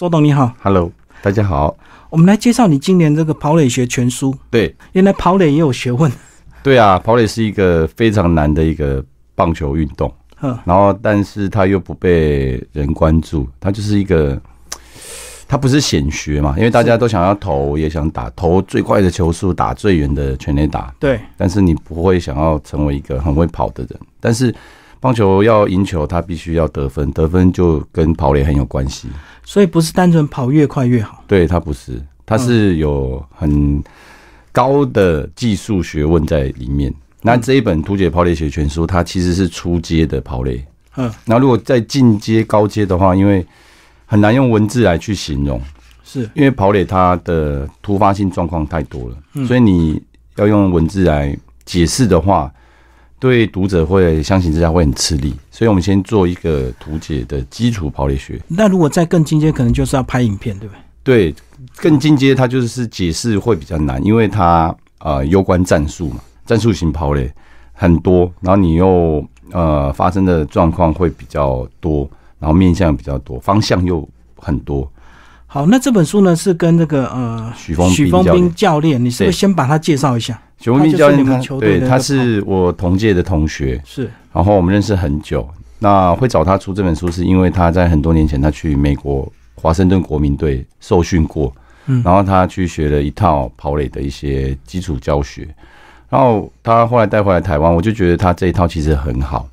周董你好，Hello，大家好。我们来介绍你今年这个跑垒学全书。对原来跑垒也有学问。对啊，跑垒是一个非常难的一个棒球运动，嗯，然后但是它又不被人关注，它就是一个，它不是显学嘛，因为大家都想要投，也想打投最快的球速，打最远的全垒打，对，但是你不会想要成为一个很会跑的人。但是棒球要赢球，他必须要得分，得分就跟跑垒很有关系。所以不是单纯跑越快越好。对，他不是，他是有很高的技术学问在里面。那这一本《图解跑垒学全书》，它其实是初阶的跑垒。嗯，那如果在进阶、高阶的话，因为很难用文字来去形容，是，因为跑垒它的突发性状况太多了，所以你要用文字来解释的话，对读者会相信之下会很吃力。所以我们先做一个图解的基础跑垒学。那如果再更进阶，可能就是要拍影片，对不对？对，更进阶，它就是解释会比较难，因为它呃攸关战术嘛，战术型跑垒很多，然后你又呃发生的状况会比较多，然后面向比较多，方向又很多。好，那这本书呢是跟那个呃许峰许峰斌教练斌教练，你是不是先把他介绍一下？许文斌教练对他是我同届的同学，是，然后我们认识很久。那会找他出这本书，是因为他在很多年前他去美国华盛顿国民队受训过，嗯然后他去学了一套跑垒的一些基础教学，然后他后来带回来台湾，我就觉得他这一套其实很好。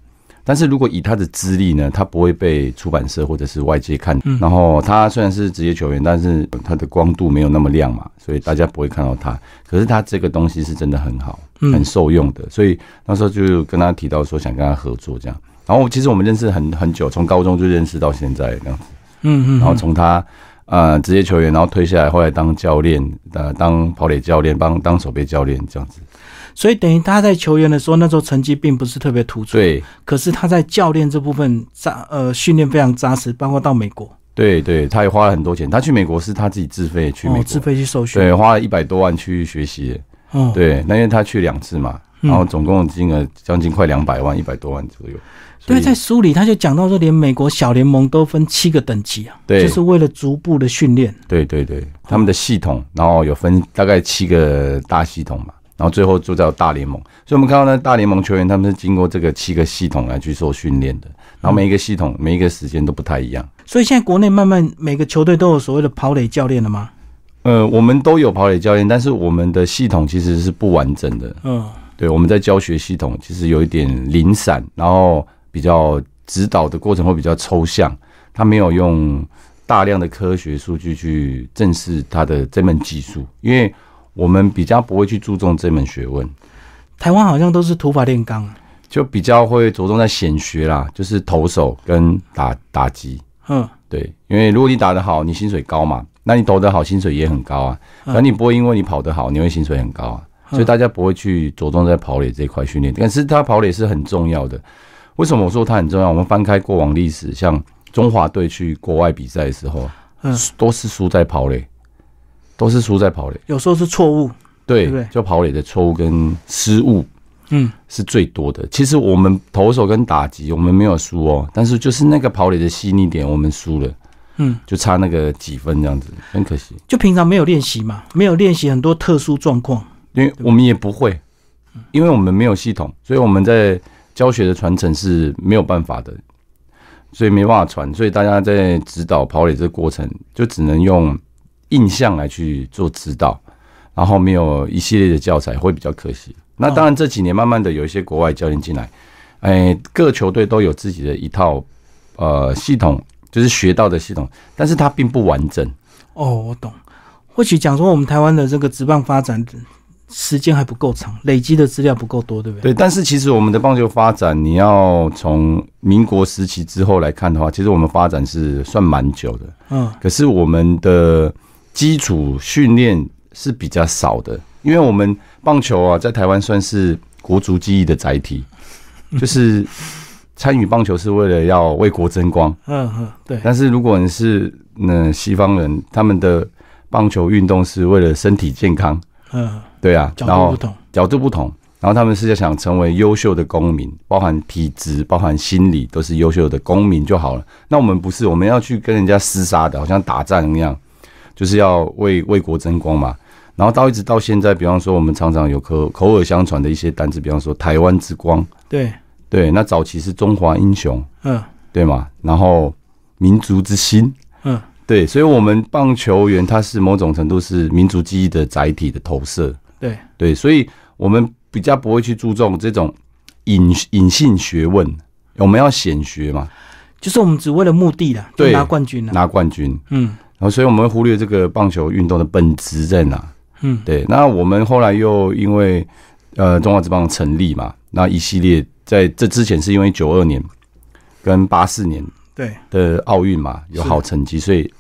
但是如果以他的资历呢，他不会被出版社或者是外界看。然后他虽然是职业球员，但是他的光度没有那么亮嘛，所以大家不会看到他。可是他这个东西是真的很好，嗯很受用的，所以那时候就跟他提到说想跟他合作这样。然后其实我们认识很很久，从高中就认识到现在这样子。嗯嗯，然后从他呃职业球员，然后退下来，后来当教练，呃当跑垒教练，帮当守备教练这样子。所以等于他在球员的时候，那时候成绩并不是特别突出，对可是他在教练这部分扎呃训练非常扎实，包括到美国，对对，他也花了很多钱。他去美国是他自己自费去美国，哦，自费去受训，对，花了一百多万去学习。哦，对，那因为他去两次嘛，嗯然后总共金额将近快两百万，一百多万左右。所对，以在书里他就讲到说，连美国小联盟都分七个等级啊，对就是为了逐步的训练。对对对，他们的系统，然后有分大概七个大系统嘛，然后最后就到大联盟。所以我们看到呢，大联盟球员他们是经过这个七个系统来去做训练的，然后每一个系统每一个时间都不太一样。所以现在国内慢慢每个球队都有所谓的跑垒教练了吗？呃，我们都有跑垒教练，但是我们的系统其实是不完整的。嗯，对，我们在教学系统其实有一点零散，然后比较指导的过程会比较抽象，他没有用大量的科学数据去正视他的这门技术，因为我们比较不会去注重这门学问，台湾好像都是土法炼钢啊。就比较会着重在显学啦，就是投手跟打打击。嗯，对，因为如果你打得好，你薪水高嘛，那你投得好，薪水也很高啊。嗯可你不会因为你跑得好，你会薪水很高啊。所以大家不会去着重在跑垒这一块训练，但是他跑垒是很重要的。为什么我说它很重要？我们翻开过往历史，像中华队去国外比赛的时候，嗯都是输在跑垒，都是输在跑垒。有时候是错误。对，就跑垒的错误跟失误嗯，是最多的。其实我们投手跟打击我们没有输哦，但是就是那个跑垒的细腻点我们输了，嗯，就差那个几分这样子，很可惜。就平常没有练习嘛，没有练习很多特殊状况。因为我们也不会，因为我们没有系统，所以我们在教学的传承是没有办法的，所以没办法传。所以大家在指导跑垒这个过程，就只能用印象来去做指导，然后没有一系列的教材，会比较可惜。那当然这几年慢慢的有一些国外教练进来，哎，各球队都有自己的一套呃系统，就是学到的系统，但是它并不完整。哦，我懂。或许讲说我们台湾的这个职棒发展时间还不够长，累积的资料不够多，对不对？对，但是其实我们的棒球发展，你要从民国时期之后来看的话，其实我们发展是算蛮久的。嗯，可是我们的基础训练是比较少的，因为我们棒球啊，在台湾算是国足记忆的载体，就是参与棒球是为了要为国争光。嗯嗯，对，但是如果你是嗯西方人，他们的棒球运动是为了身体健康，嗯，对啊，然后角度不同，角度不同。然后他们是要想成为优秀的公民，包含体质、包含心理，都是优秀的公民就好了。那我们不是，我们要去跟人家厮杀的，好像打仗一样，就是要为为国争光嘛。然后到一直到现在，比方说我们常常有口口耳相传的一些单词，比方说台湾之光，对。对，那早期是中华英雄，嗯。对嘛？然后民族之心，嗯，对，所以我们棒球员他是某种程度是民族记忆的载体的投射，对，对，所以我们比较不会去注重这种隐隐性学问，我们要显学嘛，就是我们只为了目的啦，就对拿冠军了。拿冠军，嗯然后所以我们会忽略这个棒球运动的本质在哪。嗯，对，那我们后来又因为呃中华职棒成立嘛，那一系列在这之前是因为九二年跟八四年对，的奥运嘛有好成绩，所以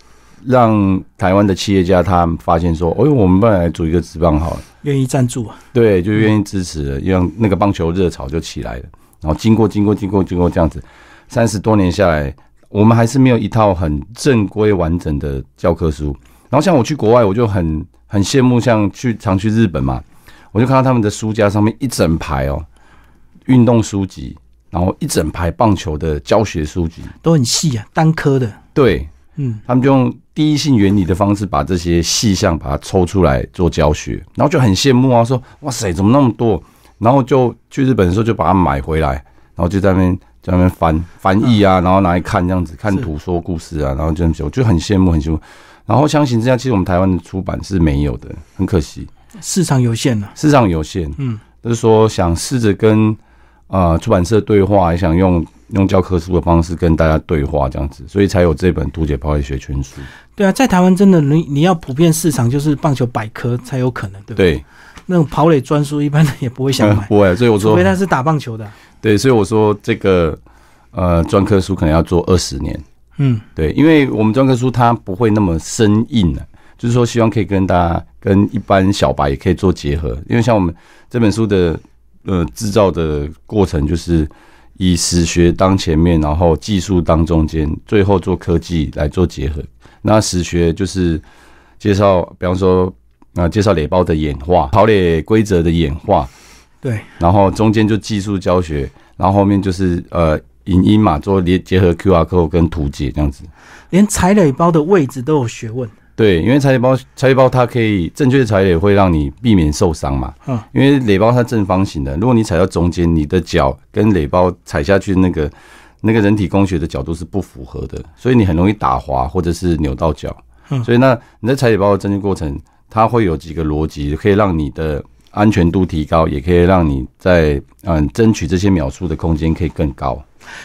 让台湾的企业家他们发现说，哦，我们不然来组一个职棒好了，愿意赞助啊。对，就愿意支持了，让那个棒球热潮就起来了。然后经过经过经过经过这样子，三十多年下来，我们还是没有一套很正规完整的教科书。然后像我去国外，我就很很羡慕，像去常去日本嘛，我就看到他们的书架上面一整排哦，运动书籍，然后一整排棒球的教学书籍，都很细啊，单科的。对嗯，他们就用第一性原理的方式把这些细项把它抽出来做教学，然后就很羡慕啊，说哇塞，怎么那么多？然后就去日本的时候就把它买回来，然后就在那边在那边翻翻译啊，然后拿来看这样子，看是图说故事啊，然后这样子，我就很羡慕很羡慕。然后相形之下，其实我们台湾的出版是没有的，很可惜，市场有限了。市场有限。嗯，就是说想试着跟呃出版社对话，也想用用教科书的方式跟大家对话这样子，所以才有这本《图解跑垒学全书》。对啊，在台湾真的你你要普遍市场就是棒球百科才有可能，对不对？对，那种跑垒专书一般人也不会想买，不会，所以我说除非他是打棒球的啊。对，所以我说这个呃专科书可能要做二十年。嗯，对，因为我们专科书它不会那么生硬的、就是说希望可以跟大家跟一般小白也可以做结合。因为像我们这本书的呃制造的过程，就是以史学当前面，然后技术当中间，最后做科技来做结合。那史学就是介绍，比方说啊、介绍垒包的演化、跑垒规则的演化，对，然后中间就技术教学，然后后面就是呃影音嘛，做连结合 QR code 跟图解这样子。连踩垒包的位置都有学问。对，因为踩垒包，踩垒包它可以正确的踩垒会让你避免受伤嘛。嗯，因为垒包它正方形的，如果你踩到中间，你的脚跟垒包踩下去那个那个人体工学的角度是不符合的，所以你很容易打滑或者是扭到脚。嗯所以那你在踩垒包的正确过程，它会有几个逻辑，可以让你的安全度提高，也可以让你在嗯争取这些秒数的空间可以更高。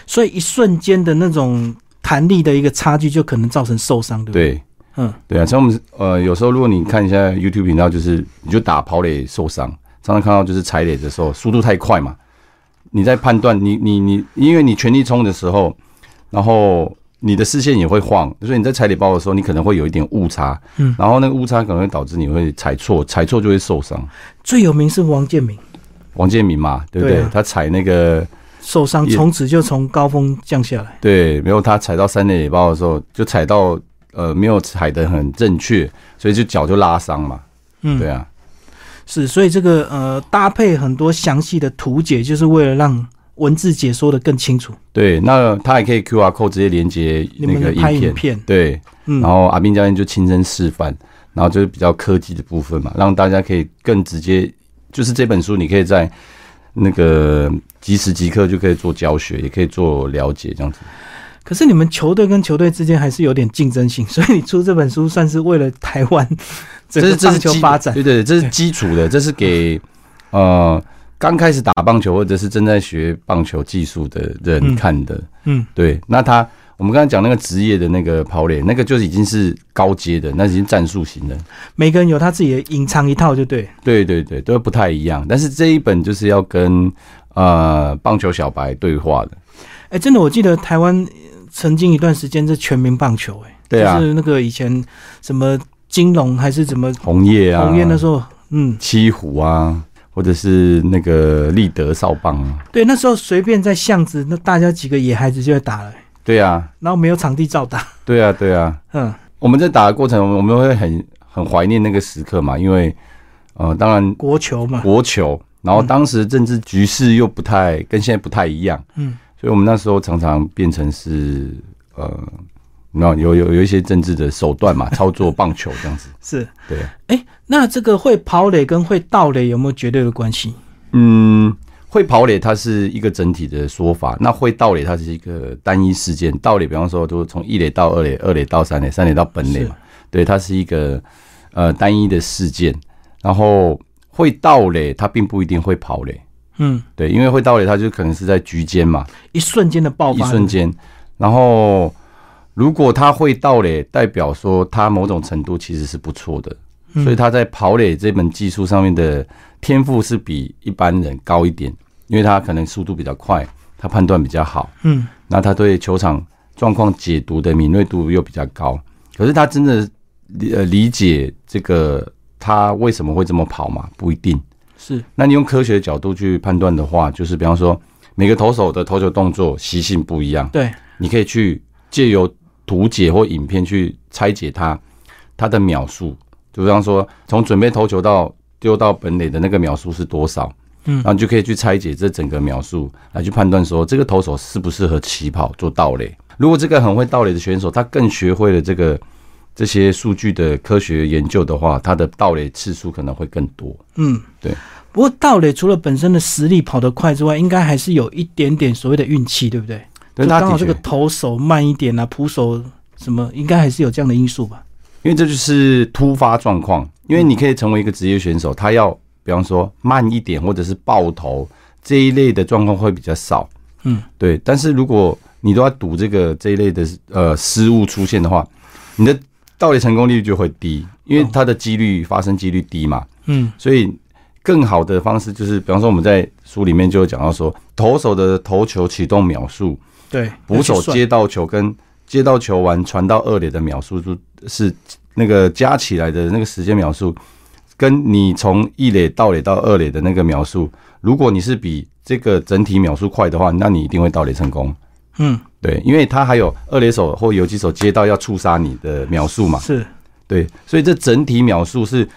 所以一瞬间的那种弹力的一个差距，就可能造成受伤，对不对？对。嗯，对啊，像我们呃，有时候如果你看一下 YouTube 频道，就是你就打跑垒受伤，常常看到就是踩垒的时候速度太快嘛，你在判断你你你，因为你全力冲的时候，然后你的视线也会晃，所以你在踩礼包的时候，你可能会有一点误差，嗯然后那个误差可能会导致你会踩错，踩错就会受伤。最有名是王建民王建民嘛，对不对？他踩那个受伤，也从此就从高峰降下来。对，没有他踩到三垒垒包的时候，就踩到呃没有踩得很正确，所以就脚就拉伤嘛。嗯，对啊，是，所以这个呃搭配很多详细的图解，就是为了让文字解说的更清楚。对，那他也可以 Q R code 直接连接那个拍影片，影片，对，嗯然，后阿斌教练就亲身示范，然后就是比较科技的部分嘛，让大家可以更直接，就是这本书你可以在那个即时即刻就可以做教学，也可以做了解这样子。可是你们球队跟球队之间还是有点竞争性，所以你出这本书算是为了台湾整这是这是基球发展。对对，对这是基础的，这是给呃刚开始打棒球或者是正在学棒球技术的人嗯看的。嗯，对，那他我们刚才讲那个职业的那个跑垒，那个就已经是高阶的，那已经战术型的。每个人有他自己的隐藏一套，就对。对对对，都不太一样。但是这一本就是要跟呃棒球小白对话的。哎、真的，我记得台湾呃曾经一段时间是全民棒球、哎，对啊就是那个以前什么金龙还是什么红叶啊，红叶那时候，嗯，七虎啊，或者是那个立德少棒啊。对，那时候随便在巷子，那大家几个野孩子就会打了、哎对啊，然后没有场地照打，对啊，对啊。嗯，我们在打的过程，我们会很很怀念那个时刻嘛，因为呃，当然国球嘛，国球然后当时政治局势又不太跟现在不太一样，嗯，所以我们那时候常常变成是呃，那有有有一些政治的手段嘛，操作棒球这样子，是，对，哎，那这个会跑垒跟会盗垒有没有绝对的关系？嗯，会跑垒它是一个整体的说法，那会盗垒它是一个单一事件。盗垒，比方说，都从一垒到二垒，二垒到三垒，三垒到本垒嘛，对，它是一个呃单一的事件。然后会盗垒，它并不一定会跑垒，嗯，对，因为会盗垒，它就可能是在局间嘛，一瞬间的爆发，一瞬间。然后如果他会盗垒，代表说他某种程度其实是不错的，所以他在跑垒这门技术上面的。天赋是比一般人高一点，因为他可能速度比较快，他判断比较好，嗯，那他对球场状况解读的敏锐度又比较高。可是他真的呃理解这个他为什么会这么跑嘛？不一定是。那你用科学的角度去判断的话，就是比方说每个投手的投球动作习性不一样，对，你可以去借由图解或影片去拆解它，它的秒数，就比方说从准备投球到。丢到本垒的那个秒数是多少？嗯，然后你就可以去拆解这整个秒数，来去判断说这个投手适不适合起跑做盗垒。如果这个很会盗垒的选手，他更学会了这个这些数据的科学研究的话，他的盗垒次数可能会更多。嗯，对。不过盗垒除了本身的实力跑得快之外，应该还是有一点点所谓的运气，对不对？对，刚好这个投手慢一点啊，扑手什么，应该还是有这样的因素吧？因为这就是突发状况。因为你可以成为一个职业选手，他要比方说慢一点，或者是爆头这一类的状况会比较少。嗯，对。但是如果你都要赌这个这一类的呃失误出现的话，你的到底成功率就会低，因为它的几率发生几率低嘛。嗯，所以更好的方式就是，比方说我们在书里面就有讲到说，投手的投球启动秒数，对，捕手接到球跟接到球完传到二垒的秒数是。那个加起来的那个时间秒数，跟你从一垒到垒到二垒的那个秒数，如果你是比这个整体秒数快的话，那你一定会到垒成功。嗯，对，因为他还有二垒手或游击手接到要触杀你的秒数嘛。是，对，所以这整体秒数是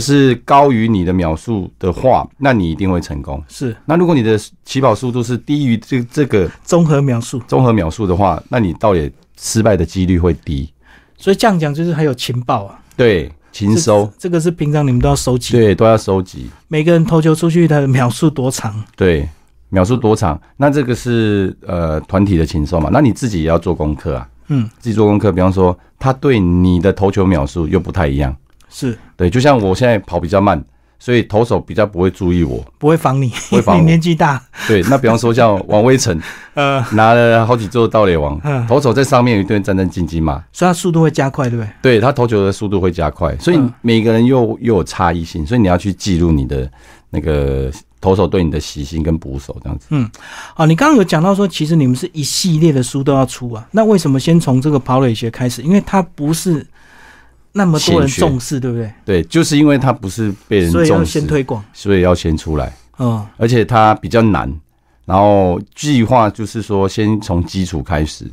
是高于你的秒数的话，那你一定会成功。是，那如果你的起跑速度是低于这这个综合秒数综合秒数的话，那你倒也失败的几率会低。所以这样讲就是还有情报啊，对，情收，这个是平常你们都要收集，对，都要收集。每个人投球出去的秒数多长？对，秒数多长？那这个是呃团体的情收嘛？那你自己也要做功课啊，嗯，自己做功课。比方说，他对你的投球秒数又不太一样，是对，就像我现在跑比较慢。所以投手比较不会注意我，不会防你，不会防 你年纪大。对，那比方说像王威成，呃，拿了好几座盗垒王，投手在上面有一顿战战兢兢嘛，所以他速度会加快，对不对？对他投球的速度会加快，所以每个人又又有差异性，所以你要去记录你的那个投手对你的习性跟捕手这样子。嗯，好，你刚刚有讲到说，其实你们是一系列的书都要出啊，那为什么先从这个跑垒学开始？因为它不是。那么多人重视，对不对？对，就是因为它不是被人重视，先推广，所以要先出来。嗯，而且它比较难，然后计划就是说先从基础开始，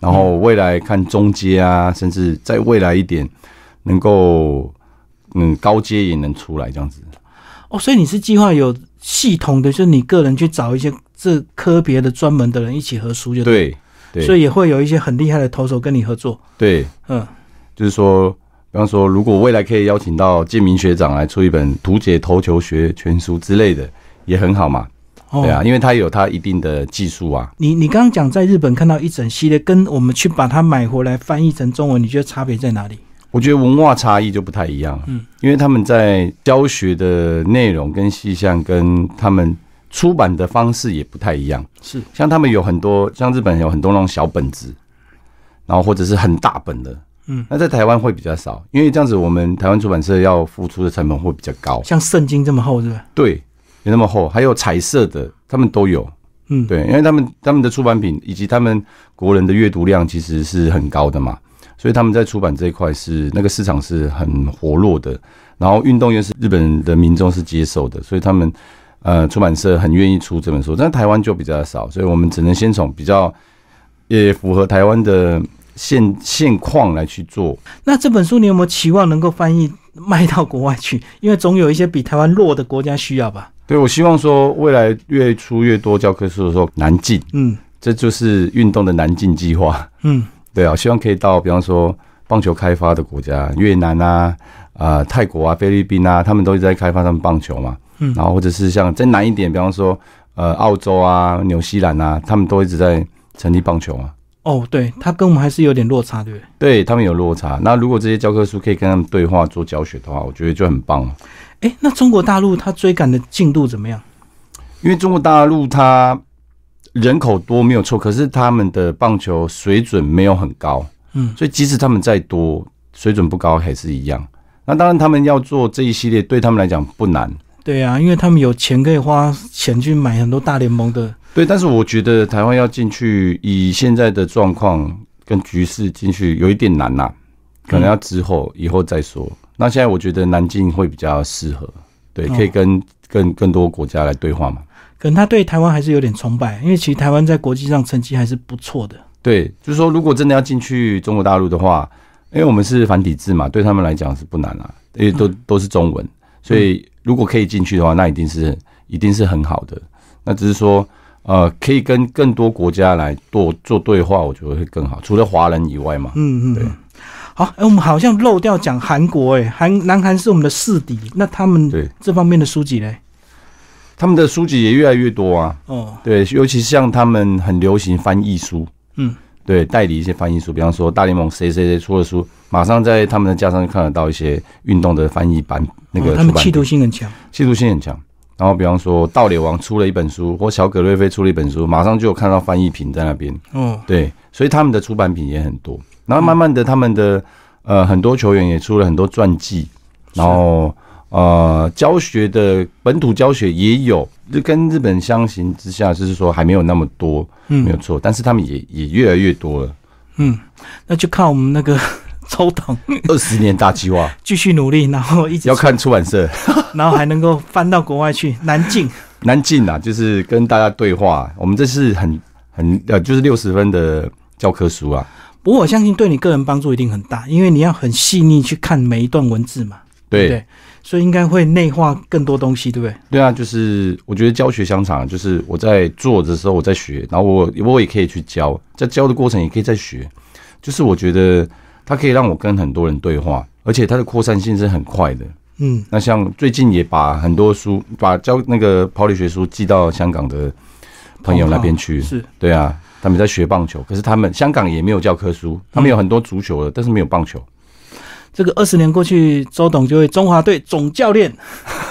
然后未来看中阶啊，甚至在未来一点能够嗯高阶也能出来这样子。哦，所以你是计划有系统的，就是你个人去找一些这科别的专门的人一起合书，就对对，所以也会有一些很厉害的投手跟你合作。对，嗯，就是说。比方说，如果未来可以邀请到建明学长来出一本《图解投球学全书》之类的，也很好嘛。对啊，因为他有他一定的技术啊。你你刚刚讲在日本看到一整系列，跟我们去把它买回来翻译成中文，你觉得差别在哪里？我觉得文化差异就不太一样。嗯，因为他们在教学的内容跟细项，跟他们出版的方式也不太一样。是，像他们有很多，像日本有很多那种小本子，然后或者是很大本的。嗯，那在台湾会比较少，因为这样子我们台湾出版社要付出的成本会比较高。像圣经这么厚，是吧？对，有那么厚，还有彩色的，他们都有。嗯，对，因为他们他们的出版品以及他们国人的阅读量其实是很高的嘛，所以他们在出版这一块是那个市场是很活络的。然后运动员是日本的民众是接受的，所以他们呃出版社很愿意出这本书。但台湾就比较少，所以我们只能先从比较也符合台湾的。现现况来去做。那这本书你有没有期望能够翻译卖到国外去？因为总有一些比台湾弱的国家需要吧。对，我希望说未来越出越多教科书的时候，南进，嗯这就是运动的南进计划。嗯，对啊，希望可以到比方说棒球开发的国家，越南啊、啊、泰国啊、菲律宾啊，他们都一直在开发他们棒球嘛。嗯然后或者是像再南一点，比方说呃澳洲啊、纽西兰啊，他们都一直在成立棒球啊。哦，对，他跟我们还是有点落差，对不对？对他们有落差。那如果这些教科书可以跟他们对话做教学的话，我觉得就很棒了。哎，那中国大陆它追赶的进度怎么样？因为中国大陆它人口多没有错，可是他们的棒球水准没有很高，嗯所以即使他们再多，水准不高还是一样。那当然，他们要做这一系列，对他们来讲不难。对啊，因为他们有钱可以花钱去买很多大联盟的，对，但是我觉得台湾要进去，以现在的状况跟局势进去有一点难呐、可能要之后、以后再说。那现在我觉得南京会比较适合，对，哦可以跟更更多国家来对话嘛。可能他对台湾还是有点崇拜，因为其实台湾在国际上成绩还是不错的。对，就是说，如果真的要进去中国大陆的话，因为我们是繁体字嘛，对他们来讲是不难啊，因为都都是中文，所以如果可以进去的话，那一定是一定是很好的。那只是说，呃，可以跟更多国家来做做对话，我觉得会更好。除了华人以外嘛，嗯嗯对。好，哎、我们好像漏掉讲韩国、哎，韩南韩是我们的世敌，那他们对这方面的书籍嘞？他们的书籍也越来越多啊。哦，对，尤其是像他们很流行翻译书，嗯，对，代理一些翻译书，比方说大联盟谁谁谁出的书，马上在他们的架上就看得到一些运动的翻译版那个哦、他们企图心很强。企图心很强。然后比方说盗猎王出了一本书，或小葛瑞菲出了一本书，马上就有看到翻译品在那边。哦，对，所以他们的出版品也很多。然后慢慢的，他们的呃很多球员也出了很多传记，然后呃教学的本土教学也有，就跟日本相形之下，就是说还没有那么多，没有嗯错。但是他们也也越来越多了。嗯，那就看我们那个 周董 二十年大计划继续努力，然后一直要看出版社 然后还能够翻到国外去，南进。南进啊，就是跟大家对话。我们这是很很呃，就是六十分的教科书啊。不过我相信对你个人帮助一定很大，因为你要很细腻去看每一段文字嘛，对对不对？所以应该会内化更多东西，对不对？对啊，就是我觉得教学相长，就是我在做的时候我在学，然后我我也可以去教，在教的过程也可以在学。就是我觉得它可以让我跟很多人对话，而且它的扩散性是很快的。嗯，那像最近也把很多书，把教那个跑理学书寄到香港的朋友那边去。是对啊，他们在学棒球，可是他们香港也没有教科书，他们有很多足球的，但是没有棒球。这个二十年过去，周董就会中华队总教练。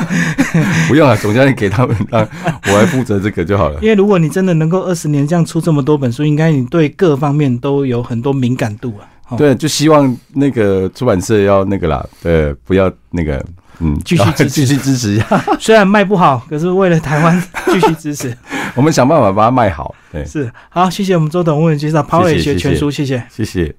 不用了，总教练给他们，让我来负责这个就好了。因为如果你真的能够二十年这样出这么多本书，应该你对各方面都有很多敏感度啊。哦，对，就希望那个出版社要那个啦，呃，不要那个，嗯，继续 继续支持一下，虽然卖不好，可是为了台湾 继续支持。我们想办法把它卖好。对，是好，谢谢我们周董为我们介绍抛尾学全书，谢谢。谢谢。